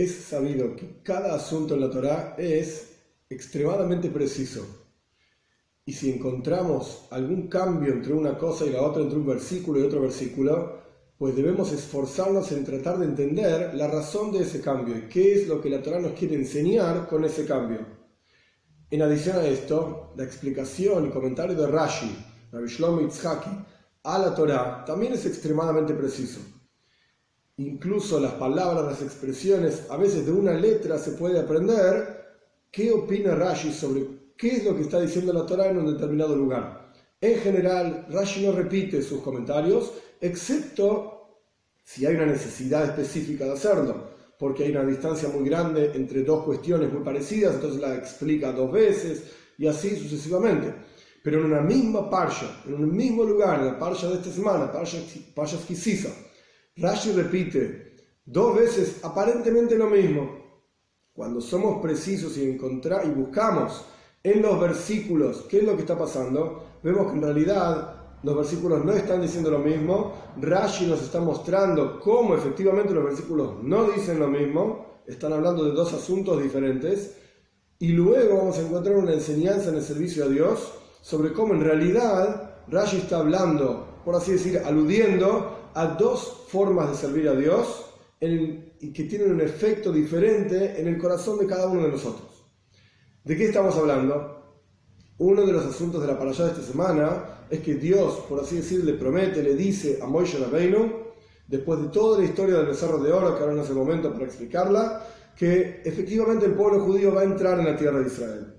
Es sabido que cada asunto en la Torá es extremadamente preciso. Y si encontramos algún cambio entre una cosa y la otra, entre un versículo y otro versículo, pues debemos esforzarnos en tratar de entender la razón de ese cambio y qué es lo que la Torá nos quiere enseñar con ese cambio. En adición a esto, la explicación y comentario de Rashi, Rabbi Shlomo Itzhaki, a la Torá también es extremadamente preciso. Incluso las palabras, las expresiones, a veces de una letra se puede aprender qué opina Rashi sobre qué es lo que está diciendo la Torá en un determinado lugar. En general, Rashi no repite sus comentarios, excepto si hay una necesidad específica de hacerlo, porque hay una distancia muy grande entre dos cuestiones muy parecidas, entonces la explica dos veces y así sucesivamente. Pero en una misma parsha, en un mismo lugar, en la parsha de esta semana, parsha, parsha Rashi repite dos veces aparentemente lo mismo. Cuando somos precisos y, buscamos en los versículos qué es lo que está pasando, vemos que en realidad los versículos no están diciendo lo mismo. Rashi nos está mostrando cómo efectivamente los versículos no dicen lo mismo. Están hablando de dos asuntos diferentes. Y luego vamos a encontrar una enseñanza en el servicio a Dios sobre cómo en realidad Rashi está hablando, por así decir, aludiendo a dos formas de servir a Dios y que tienen un efecto diferente en el corazón de cada uno de nosotros. ¿De qué estamos hablando? Uno de los asuntos de la parashá de esta semana es que Dios, por así decir, le promete, le dice a Moishe Rabbeinu, después de toda la historia del becerro de oro, que ahora no es el momento para explicarla, que efectivamente el pueblo judío va a entrar en la tierra de Israel.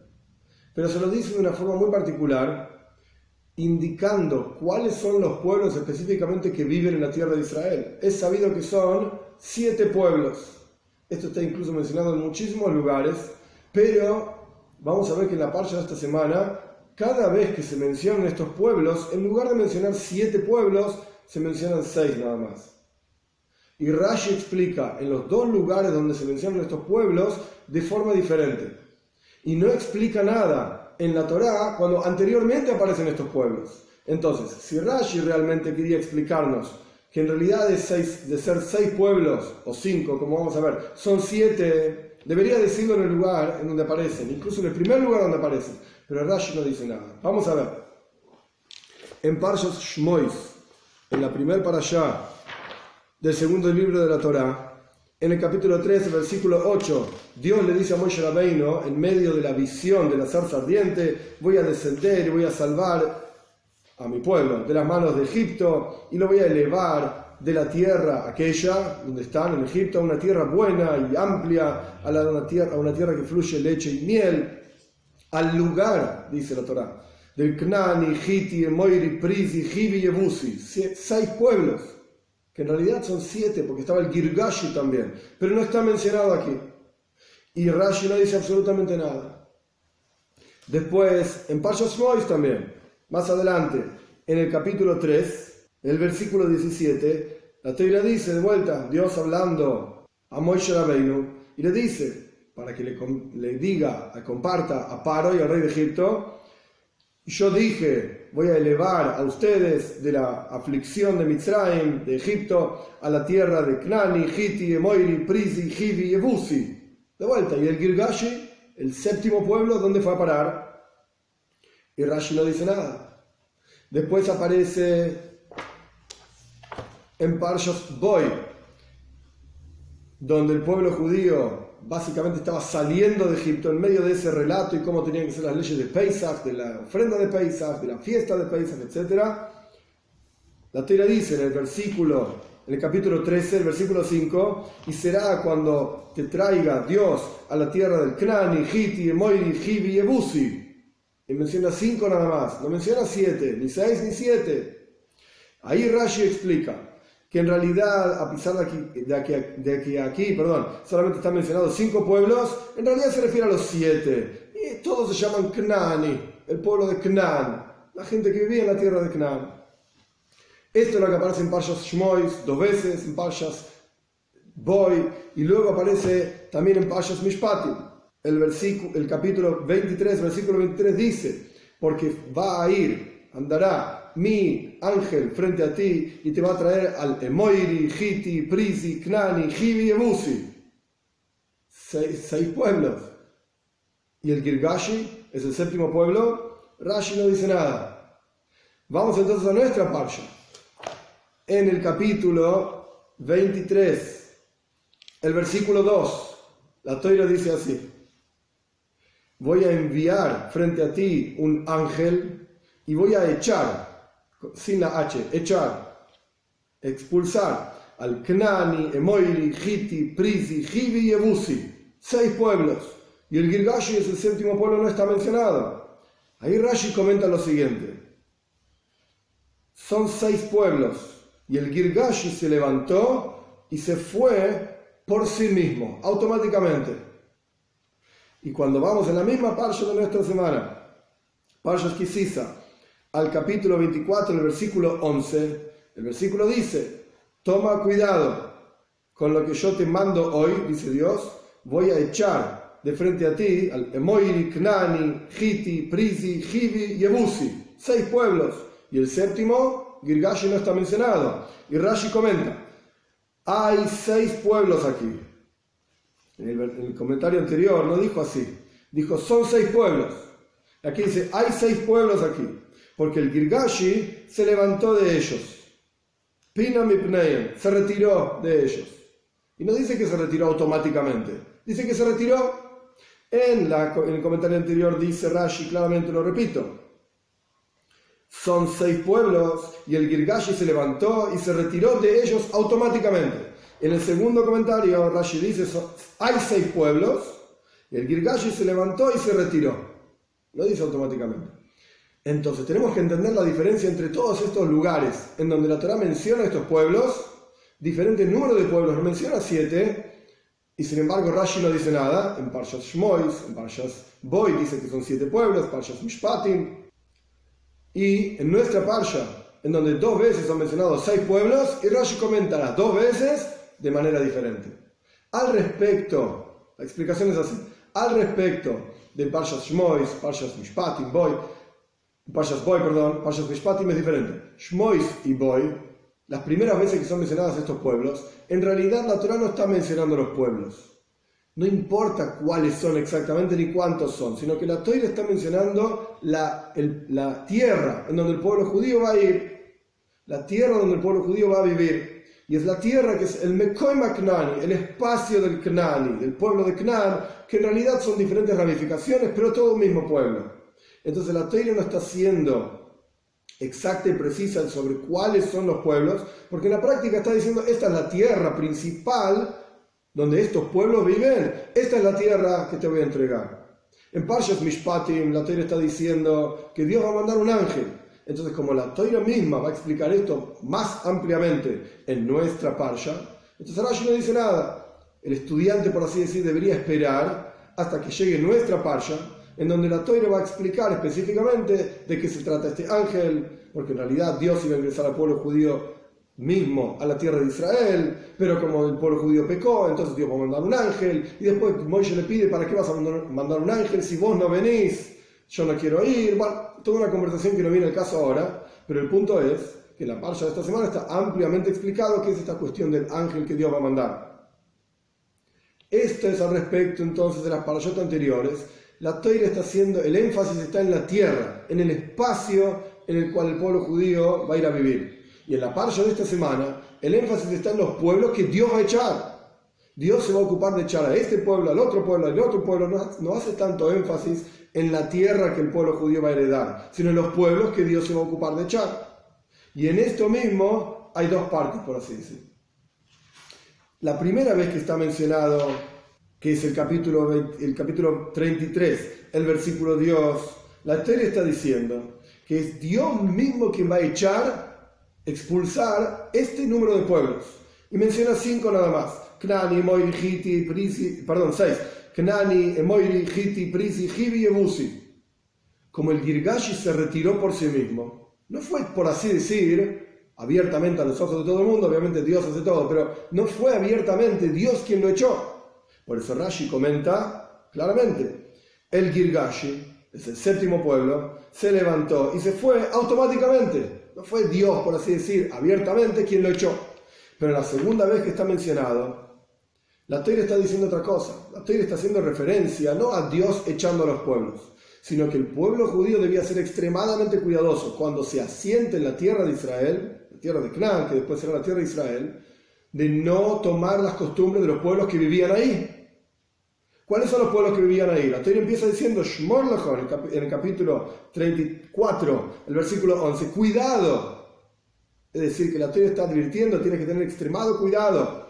Pero se lo dice de una forma muy particular, indicando cuáles son los pueblos específicamente que viven en la tierra de Israel. Es sabido que son siete pueblos. Esto está incluso mencionado en muchísimos lugares, pero vamos a ver que en la parcha de esta semana, cada vez que se mencionan estos pueblos, en lugar de mencionar siete pueblos, se mencionan seis nada más. Y Rashi explica en los dos lugares donde se mencionan estos pueblos de forma diferente. Y no explica nada en la Torá cuando anteriormente aparecen estos pueblos. Entonces, si Rashi realmente quería explicarnos que en realidad de, seis, de ser seis pueblos, o cinco, como vamos a ver, son siete, debería decirlo en el lugar en donde aparecen, incluso en el primer lugar donde aparecen, pero Rashi no dice nada. Vamos a ver. En Parshas Shmois, en la primer parashá del segundo libro de la Torá, en el capítulo 13, versículo 8, Dios le dice a Moshe Rabbeinu, en medio de la visión de la zarza ardiente, voy a descender y voy a salvar a mi pueblo de las manos de Egipto y lo voy a elevar de la tierra aquella donde están en Egipto a una tierra buena y amplia, a, una, tierra, que fluye leche y miel, al lugar, dice la Torah, del Knani, Hiti, Moiri, Prisi, Hivi y Ebusi, seis pueblos que en realidad son siete, porque estaba el Girgashi también, pero no está mencionado aquí. Y Rashi no dice absolutamente nada. Después, en Pashas Mois también, más adelante, en el capítulo 3, el versículo 17, la teoría dice de vuelta, Dios hablando a Moishe Rabbeinu, y le dice, para que le, le diga, comparta a Paro y al rey de Egipto, yo dije, voy a elevar a ustedes de la aflicción de Mitzrayim, de Egipto, a la tierra de Knani, Hiti, Emoiri, Prisi, Hivi y Ebusi. De vuelta, y el Girgashi, el séptimo pueblo, ¿dónde fue a parar? Y Rashi no dice nada. Después aparece en Parshas Boy, donde el pueblo judío básicamente estaba saliendo de Egipto en medio de ese relato y cómo tenían que ser las leyes de Pesach, de la ofrenda de Pesach, de la fiesta de Pesach, etc. La Torah dice en el versículo, en el capítulo 13, el versículo 5, y será cuando te traiga Dios a la tierra del Knani, Hiti, Moiri, Hivi y Ebusi. Y menciona cinco nada más, no menciona siete, ni seis ni siete. Ahí Rashi explica, que en realidad, a pesar de, aquí, de, que aquí perdón, solamente están mencionados cinco pueblos, en realidad se refiere a los siete. Y todos se llaman Knani, el pueblo de Knan, la gente que vivía en la tierra de Knan. Esto es lo que aparece en Parshas Shmois dos veces, en Parshas Boy, y luego aparece también en Parshas Mishpatim. El, versículo, el capítulo 23, versículo 23 dice, porque va a ir, andará mi ángel frente a ti y te va a traer al Emoiri, Hiti, Prisi, Knani, Hivi y Ebusi. seis, seis pueblos. Y el Girgashi es el séptimo pueblo, Rashi no dice nada. Vamos entonces a nuestra parsha. En el capítulo 23, el versículo 2, la toira dice así. Voy a enviar frente a ti un ángel y voy a echar, sin la H, echar, expulsar al Knani, Emoiri, Hiti, Prisi, Hivi y Ebusi, seis pueblos y el Girgashi es el séptimo pueblo, no está mencionado. Ahí Rashi comenta lo siguiente. Son seis pueblos. Y el Girgashi se levantó y se fue por sí mismo, automáticamente. Y cuando vamos en la misma parsha de nuestra semana, Parsha Kisisa, al capítulo 24, el versículo 11, el versículo dice, toma cuidado con lo que yo te mando hoy, dice Dios, voy a echar de frente a ti al Emoiri, Knani, Hiti, Prisi, Hivi y Ebusi, seis pueblos. Y el séptimo, Girgashi no está mencionado. Y Rashi comenta, hay seis pueblos aquí. En el, comentario anterior no dijo así, dijo son seis pueblos. Aquí dice, hay seis pueblos aquí, porque el Girgashi se levantó de ellos. Pinam se retiró de ellos. Y no dice que se retiró automáticamente, dice que se retiró en, el comentario anterior dice Rashi, claramente lo repito, son seis pueblos y el Girgashi se levantó y se retiró de ellos automáticamente. En el segundo comentario Rashi dice, hay seis pueblos y el Girgashi se levantó y se retiró. Lo dice automáticamente. Entonces tenemos que entender la diferencia entre todos estos lugares en donde la Torah menciona estos pueblos, diferente número de pueblos, no menciona siete, y sin embargo, Rashi no dice nada. En Parshas Shmois, en Parshas Boy dice que son siete pueblos, Parshas Mishpatim. Y en nuestra Parsha, en donde dos veces son mencionados seis pueblos, y Rashi comentará dos veces de manera diferente. Al respecto, la explicación es así. Al respecto de Parshas Shmois, Parshas Mishpatim, Boy, Parshas Boy, perdón, Parshas Mishpatim es diferente. Shmois y Boy las primeras veces que son mencionados estos pueblos, en realidad la Torah no está mencionando los pueblos. No importa cuáles son exactamente ni cuántos son, sino que la Torah está mencionando la, tierra en donde el pueblo judío va a ir, la tierra donde el pueblo judío va a vivir. Y es la tierra que es el Mekoy Knani, el espacio del Knani, del pueblo de Knan, que en realidad son diferentes ramificaciones, pero todo un mismo pueblo. Entonces la Torah no está haciendo exacta y precisa sobre cuáles son los pueblos, porque en la práctica está diciendo, esta es la tierra principal donde estos pueblos viven, esta es la tierra que te voy a entregar. En Parshas Mishpatim, la Torah está diciendo que Dios va a mandar un ángel. Entonces, como la Torah misma va a explicar esto más ampliamente en nuestra Parsha, entonces Rashi no dice nada. El estudiante, por así decir, debería esperar hasta que llegue nuestra Parsha en donde la Torah va a explicar específicamente de qué se trata este ángel, porque en realidad Dios iba a ingresar al pueblo judío mismo a la tierra de Israel, pero como el pueblo judío pecó, entonces Dios va a mandar un ángel, y después Moisés le pide, ¿para qué vas a mandar un ángel si vos no venís? Yo no quiero ir, bueno, toda una conversación que no viene el caso ahora, pero el punto es que la parcha de esta semana está ampliamente explicado qué es esta cuestión del ángel que Dios va a mandar. Esto es al respecto entonces de las parashot anteriores, la Toira está haciendo, el énfasis está en la tierra, en el espacio en el cual el pueblo judío va a ir a vivir. Y en la parcha de esta semana, el énfasis está en los pueblos que Dios va a echar. Dios se va a ocupar de echar a este pueblo, al otro pueblo, al otro pueblo. No, hace tanto énfasis en la tierra que el pueblo judío va a heredar, sino en los pueblos que Dios se va a ocupar de echar. Y en esto mismo hay dos partes, por así decir. La primera vez que está mencionado que es el capítulo, el capítulo 33, el versículo Dios, la historia está diciendo que es Dios mismo quien va a echar, expulsar este número de pueblos. Y menciona cinco nada más. Knani, Moiri, Hiti, Prisi, perdón, seis. Knani, Moiri, Hiti, Prisi, Hibi y Ebusi. Como el Girgashi se retiró por sí mismo. No fue, por así decir, abiertamente a los ojos de todo el mundo, obviamente Dios hace todo, pero no fue abiertamente Dios quien lo echó por eso Rashi comenta claramente, el Girgashi, es el séptimo pueblo, se levantó y se fue automáticamente. No fue Dios, por así decir, abiertamente quien lo echó. Pero la segunda vez que está mencionado, La Torah está diciendo otra cosa. La Torah está haciendo referencia no a Dios echando a los pueblos, sino que el pueblo judío debía ser extremadamente cuidadoso cuando se asiente en la tierra de Israel, la tierra de Canaán, que después será la tierra de Israel, de no tomar las costumbres de los pueblos que vivían ahí. ¿Cuáles son los pueblos que vivían ahí? La Torah empieza diciendo, en el capítulo 34, el versículo 11, cuidado. Es decir, que la Torah está advirtiendo, tienes que tener extremado cuidado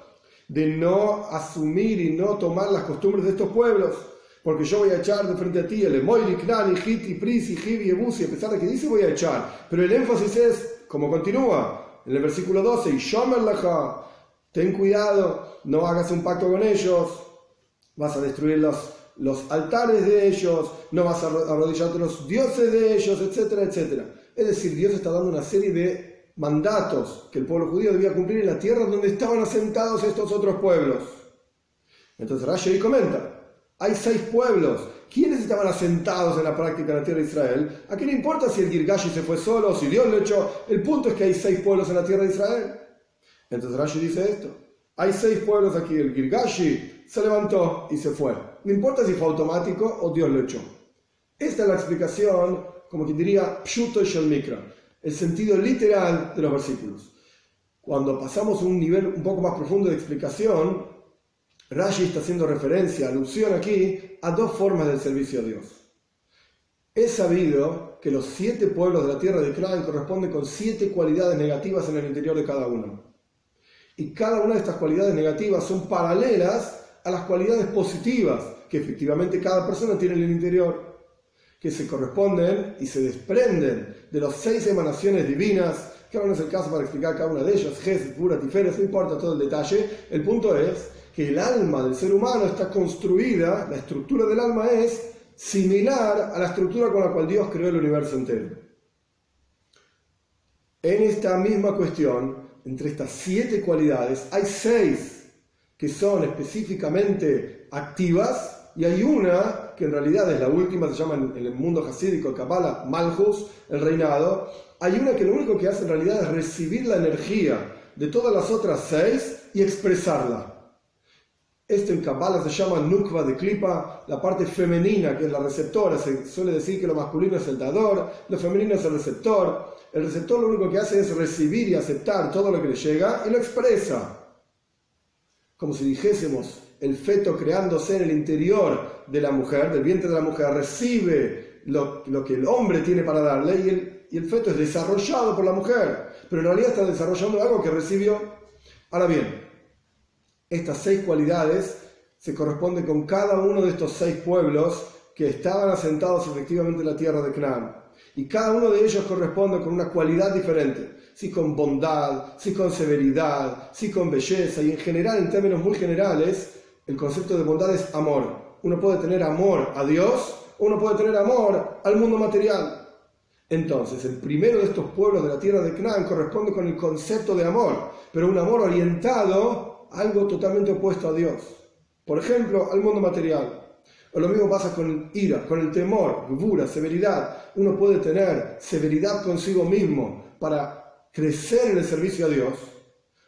de no asumir y no tomar las costumbres de estos pueblos, porque yo voy a echar de frente a ti el Emoiri, Knani, Hiti, Prisi, Hibi, Ebusi, a pesar de que dice voy a echar, pero el énfasis es, como continúa, en el versículo 12, y Shomer ten cuidado, no hagas un pacto con ellos, vas a destruir los, los altares de ellos, no vas a arrodillarte los dioses de ellos, etcétera, etcétera. Es decir, Dios está dando una serie de mandatos que el pueblo judío debía cumplir en la tierra donde estaban asentados estos otros pueblos. Entonces Rashi comenta, hay seis pueblos. ¿Quiénes estaban asentados en la práctica en la tierra de Israel? ¿A qué le importa si el Girgashi se fue solo o si Dios lo echó? El punto es que hay seis pueblos en la tierra de Israel. Entonces Rashi dice esto. Hay seis pueblos aquí. El Girgashi se levantó y se fue. No importa si fue automático o Dios lo echó. Esta es la explicación, como quien diría, Pshuto Shel Mikra el sentido literal de los versículos. Cuando pasamos a un nivel un poco más profundo de explicación, Rashi está haciendo referencia, alusión aquí, a dos formas del servicio a Dios. Es sabido que los siete pueblos de la tierra de Clan corresponden con siete cualidades negativas en el interior de cada uno. Y cada una de estas cualidades negativas son paralelas a las cualidades positivas que efectivamente cada persona tiene en el interior que se corresponden y se desprenden de las seis emanaciones divinas, que ahora no es el caso para explicar cada una de ellas, Ges, Pura, Tiferes, no importa todo el detalle, el punto es que el alma del ser humano está construida, la estructura del alma es similar a la estructura con la cual Dios creó el universo entero. En esta misma cuestión, entre estas siete cualidades, hay seis que son específicamente activas y hay una que en realidad es la última, se llama en el mundo hasídico Kabbalah Malchus, el reinado. Hay una que lo único que hace en realidad es recibir la energía de todas las otras seis y expresarla. Esto en Kabbalah se llama Nukva de Klipa, la parte femenina, que es la receptora. Se suele decir que lo masculino es el dador, lo femenino es el receptor. El receptor lo único que hace es recibir y aceptar todo lo que le llega y lo expresa. Como si dijésemos, el feto creándose en el interior de la mujer, del vientre de la mujer, recibe lo, que el hombre tiene para darle y el, feto es desarrollado por la mujer, pero en realidad está desarrollando algo que recibió. Ahora bien, estas seis cualidades se corresponden con cada uno de estos seis pueblos que estaban asentados efectivamente en la tierra de Canaán. Y cada uno de ellos corresponde con una cualidad diferente, si con bondad, si con severidad, si con belleza, y en general, en términos muy generales, el concepto de bondad es amor. Uno puede tener amor a Dios uno puede tener amor al mundo material. Entonces, el primero de estos pueblos de la tierra de Canaán corresponde con el concepto de amor, pero un amor orientado a algo totalmente opuesto a Dios. Por ejemplo, al mundo material. O lo mismo pasa con ira, con el temor, gvura, severidad. Uno puede tener severidad consigo mismo para crecer en el servicio a Dios,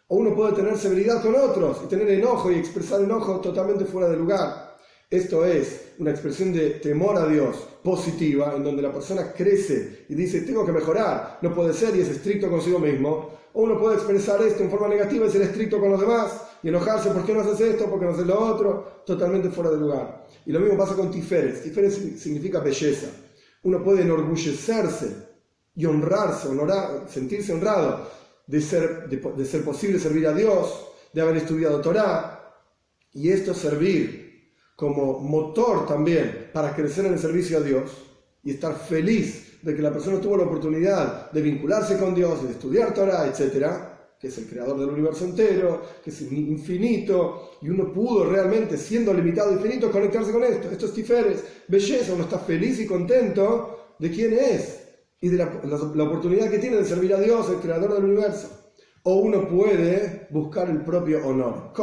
o uno puede tener severidad con otros y tener enojo y expresar enojo totalmente fuera de lugar. Esto es una expresión de temor a Dios positiva, en donde la persona crece y dice, tengo que mejorar, no puede ser y es estricto consigo mismo. O uno puede expresar esto en forma negativa y ser estricto con los demás y enojarse, ¿por qué no haces esto? ¿Por qué no haces lo otro? Totalmente fuera de lugar. Y lo mismo pasa con Tiferes. Tiferes significa belleza. Uno puede enorgullecerse y honrarse, honorar, sentirse honrado de ser, de, ser posible servir a Dios, de haber estudiado Torah, y esto servir como motor también para crecer en el servicio a Dios y estar feliz de que la persona tuvo la oportunidad de vincularse con Dios de estudiar Torah, etcétera, que es el creador del universo entero, que es infinito, y uno pudo realmente, siendo limitado y finito, conectarse con esto. Esto es Tiferes, belleza, uno está feliz y contento de quién es, y de la, la, oportunidad que tiene de servir a Dios, el creador del universo. O uno puede buscar el propio honor,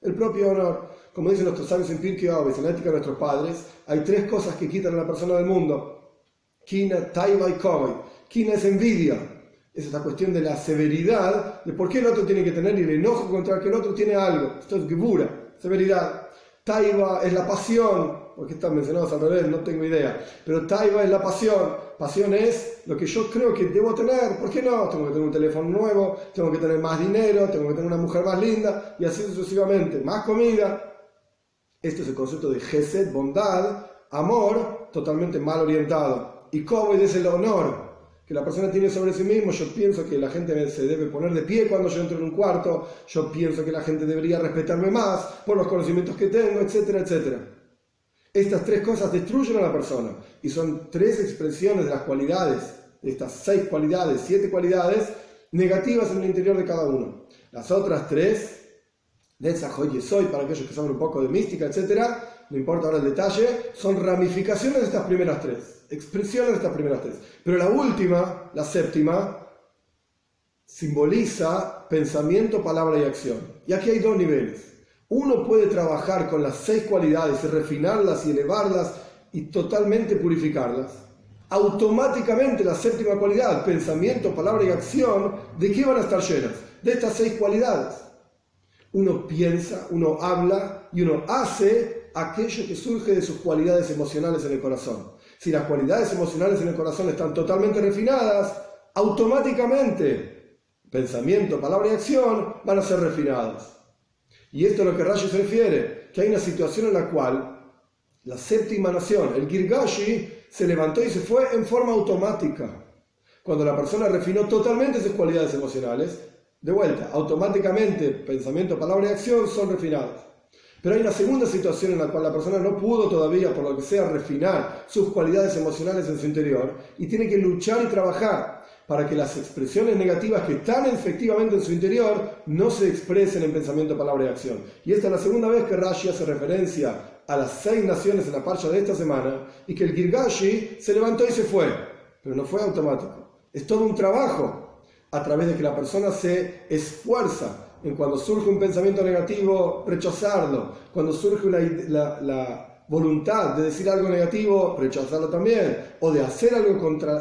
el propio honor. Como dicen nuestros sabios en Pirkei en la ética de nuestros padres, hay tres cosas que quitan a la persona del mundo. Kina, Taiba y Kovet. Kina es envidia. Es esta cuestión de la severidad, de por qué el otro tiene que tener y el enojo contra que el otro tiene algo. Esto es Gebura. severidad. Taiva es la pasión, porque están mencionados al revés, no tengo idea. Pero Taiva es la pasión. Pasión es lo que yo creo que debo tener. ¿Por qué no? Tengo que tener un teléfono nuevo, tengo que tener más dinero, tengo que tener una mujer más linda, y así sucesivamente. Más comida. Este es el concepto de Gesed, bondad, amor, totalmente mal orientado. Y cómo es el honor, que la persona tiene sobre sí mismo. Yo pienso que la gente se debe poner de pie cuando yo entro en un cuarto. Yo pienso que la gente debería respetarme más por los conocimientos que tengo, etcétera, etcétera. Estas tres cosas destruyen a la persona y son tres expresiones de las cualidades, de estas seis cualidades, siete cualidades negativas en el interior de cada uno. Las otras tres, de esa soy para aquellos que saben un poco de mística, etcétera, no importa ahora el detalle, son ramificaciones de estas primeras tres expresiones de estas primeras tres. Pero la última, la séptima, simboliza pensamiento, palabra y acción. Y aquí hay dos niveles. Uno puede trabajar con las seis cualidades y refinarlas y elevarlas y totalmente purificarlas. Automáticamente la séptima cualidad, pensamiento, palabra y acción, ¿de qué van a estar llenas? De estas seis cualidades. Uno piensa, uno habla y uno hace aquello que surge de sus cualidades emocionales en el corazón si las cualidades emocionales en el corazón están totalmente refinadas, automáticamente pensamiento, palabra y acción van a ser refinadas. Y esto es lo que Rashi se refiere, que hay una situación en la cual la séptima nación, el Girgashi, se levantó y se fue en forma automática. Cuando la persona refinó totalmente sus cualidades emocionales, de vuelta, automáticamente pensamiento, palabra y acción son refinadas. Pero hay una segunda situación en la cual la persona no pudo todavía, por lo que sea, refinar sus cualidades emocionales en su interior y tiene que luchar y trabajar para que las expresiones negativas que están efectivamente en su interior no se expresen en pensamiento, palabra y acción. Y esta es la segunda vez que Rashi hace referencia a las seis naciones en la parcha de esta semana y que el Girgashi se levantó y se fue, pero no fue automático. Es todo un trabajo a través de que la persona se esfuerza en cuando surge un pensamiento negativo, rechazarlo. Cuando surge la, voluntad de decir algo negativo, rechazarlo también. O de hacer algo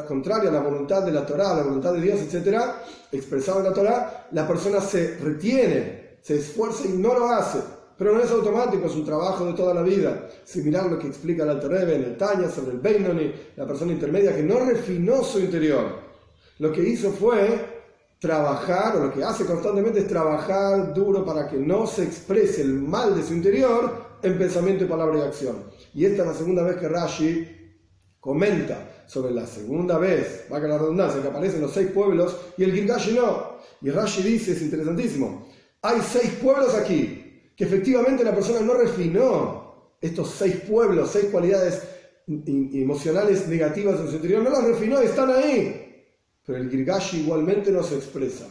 contrario a la voluntad de la Torah, a la voluntad de Dios, etc., expresado en la Torah, la persona se retiene, se esfuerza y no lo hace. Pero no es automático, es un trabajo de toda la vida. Similar a lo que explica el Alter en el Tanya sobre el Beinoni, la persona intermedia que no refinó su interior. Lo que hizo fue trabajar, o lo que hace constantemente es trabajar duro para que no se exprese el mal de su interior en pensamiento, y palabra y acción. Y esta es la segunda vez que Rashi comenta sobre la segunda vez, va a la redundancia, que aparecen los seis pueblos y el Gilgashi no. Y Rashi dice, es interesantísimo, hay seis pueblos aquí, que efectivamente la persona no refinó estos seis pueblos, seis cualidades emocionales negativas en su interior, no las refinó, están ahí pero el Girgashi igualmente no se expresa.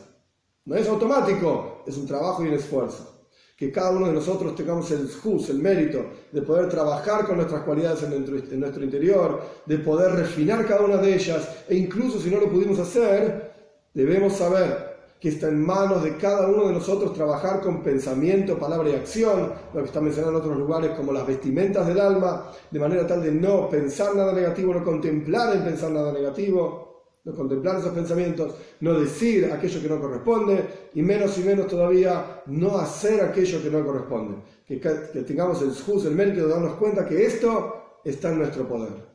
No es automático, es un trabajo y un esfuerzo. Que cada uno de nosotros tengamos el jus, el mérito de poder trabajar con nuestras cualidades en nuestro, interior, de poder refinar cada una de ellas, e incluso si no lo pudimos hacer, debemos saber que está en manos de cada uno de nosotros trabajar con pensamiento, palabra y acción, lo que está mencionado en otros lugares como las vestimentas del alma, de manera tal de no pensar nada negativo, no contemplar en pensar nada negativo no contemplar esos pensamientos, no decir aquello que no corresponde y menos y menos todavía no hacer aquello que no corresponde. Que, tengamos el juz, el mérito de darnos cuenta que esto está en nuestro poder.